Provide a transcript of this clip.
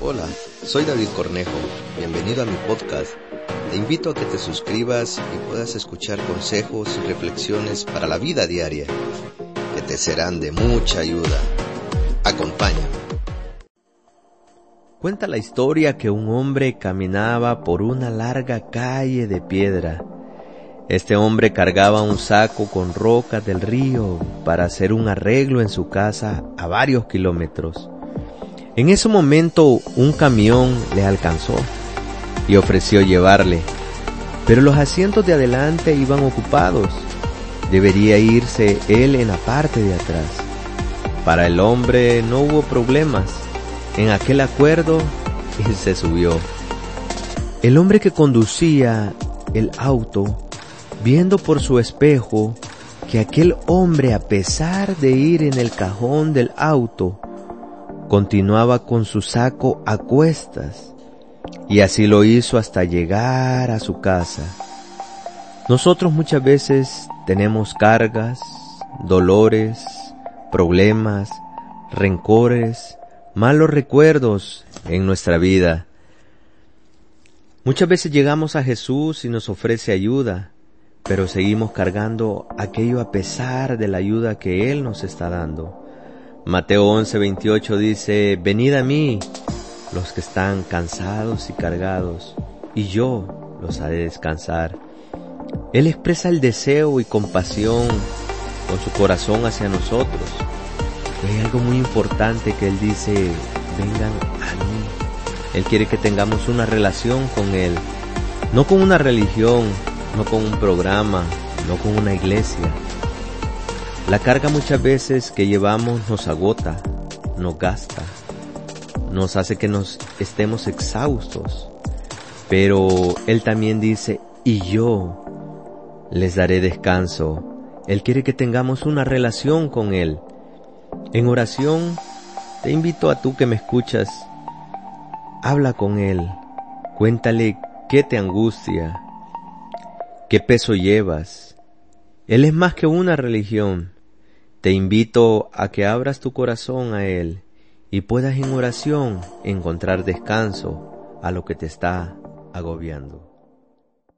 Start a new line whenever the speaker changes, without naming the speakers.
Hola, soy David Cornejo. Bienvenido a mi podcast. Te invito a que te suscribas y puedas escuchar consejos y reflexiones para la vida diaria que te serán de mucha ayuda. Acompáñame. Cuenta la historia que un hombre caminaba por una larga calle de piedra. Este hombre cargaba un saco con rocas del río para hacer un arreglo en su casa a varios kilómetros. En ese momento un camión le alcanzó y ofreció llevarle, pero los asientos de adelante iban ocupados. Debería irse él en la parte de atrás. Para el hombre no hubo problemas. En aquel acuerdo él se subió. El hombre que conducía el auto, viendo por su espejo que aquel hombre a pesar de ir en el cajón del auto, continuaba con su saco a cuestas y así lo hizo hasta llegar a su casa. Nosotros muchas veces tenemos cargas, dolores, problemas, rencores, malos recuerdos en nuestra vida. Muchas veces llegamos a Jesús y nos ofrece ayuda, pero seguimos cargando aquello a pesar de la ayuda que Él nos está dando. Mateo 11, 28 dice, venid a mí los que están cansados y cargados, y yo los haré descansar. Él expresa el deseo y compasión con su corazón hacia nosotros. hay algo muy importante que Él dice, vengan a mí. Él quiere que tengamos una relación con Él, no con una religión, no con un programa, no con una iglesia, la carga muchas veces que llevamos nos agota, nos gasta, nos hace que nos estemos exhaustos. Pero Él también dice, y yo les daré descanso. Él quiere que tengamos una relación con Él. En oración, te invito a tú que me escuchas, habla con Él, cuéntale qué te angustia, qué peso llevas. Él es más que una religión. Te invito a que abras tu corazón a Él y puedas en oración encontrar descanso a lo que te está agobiando.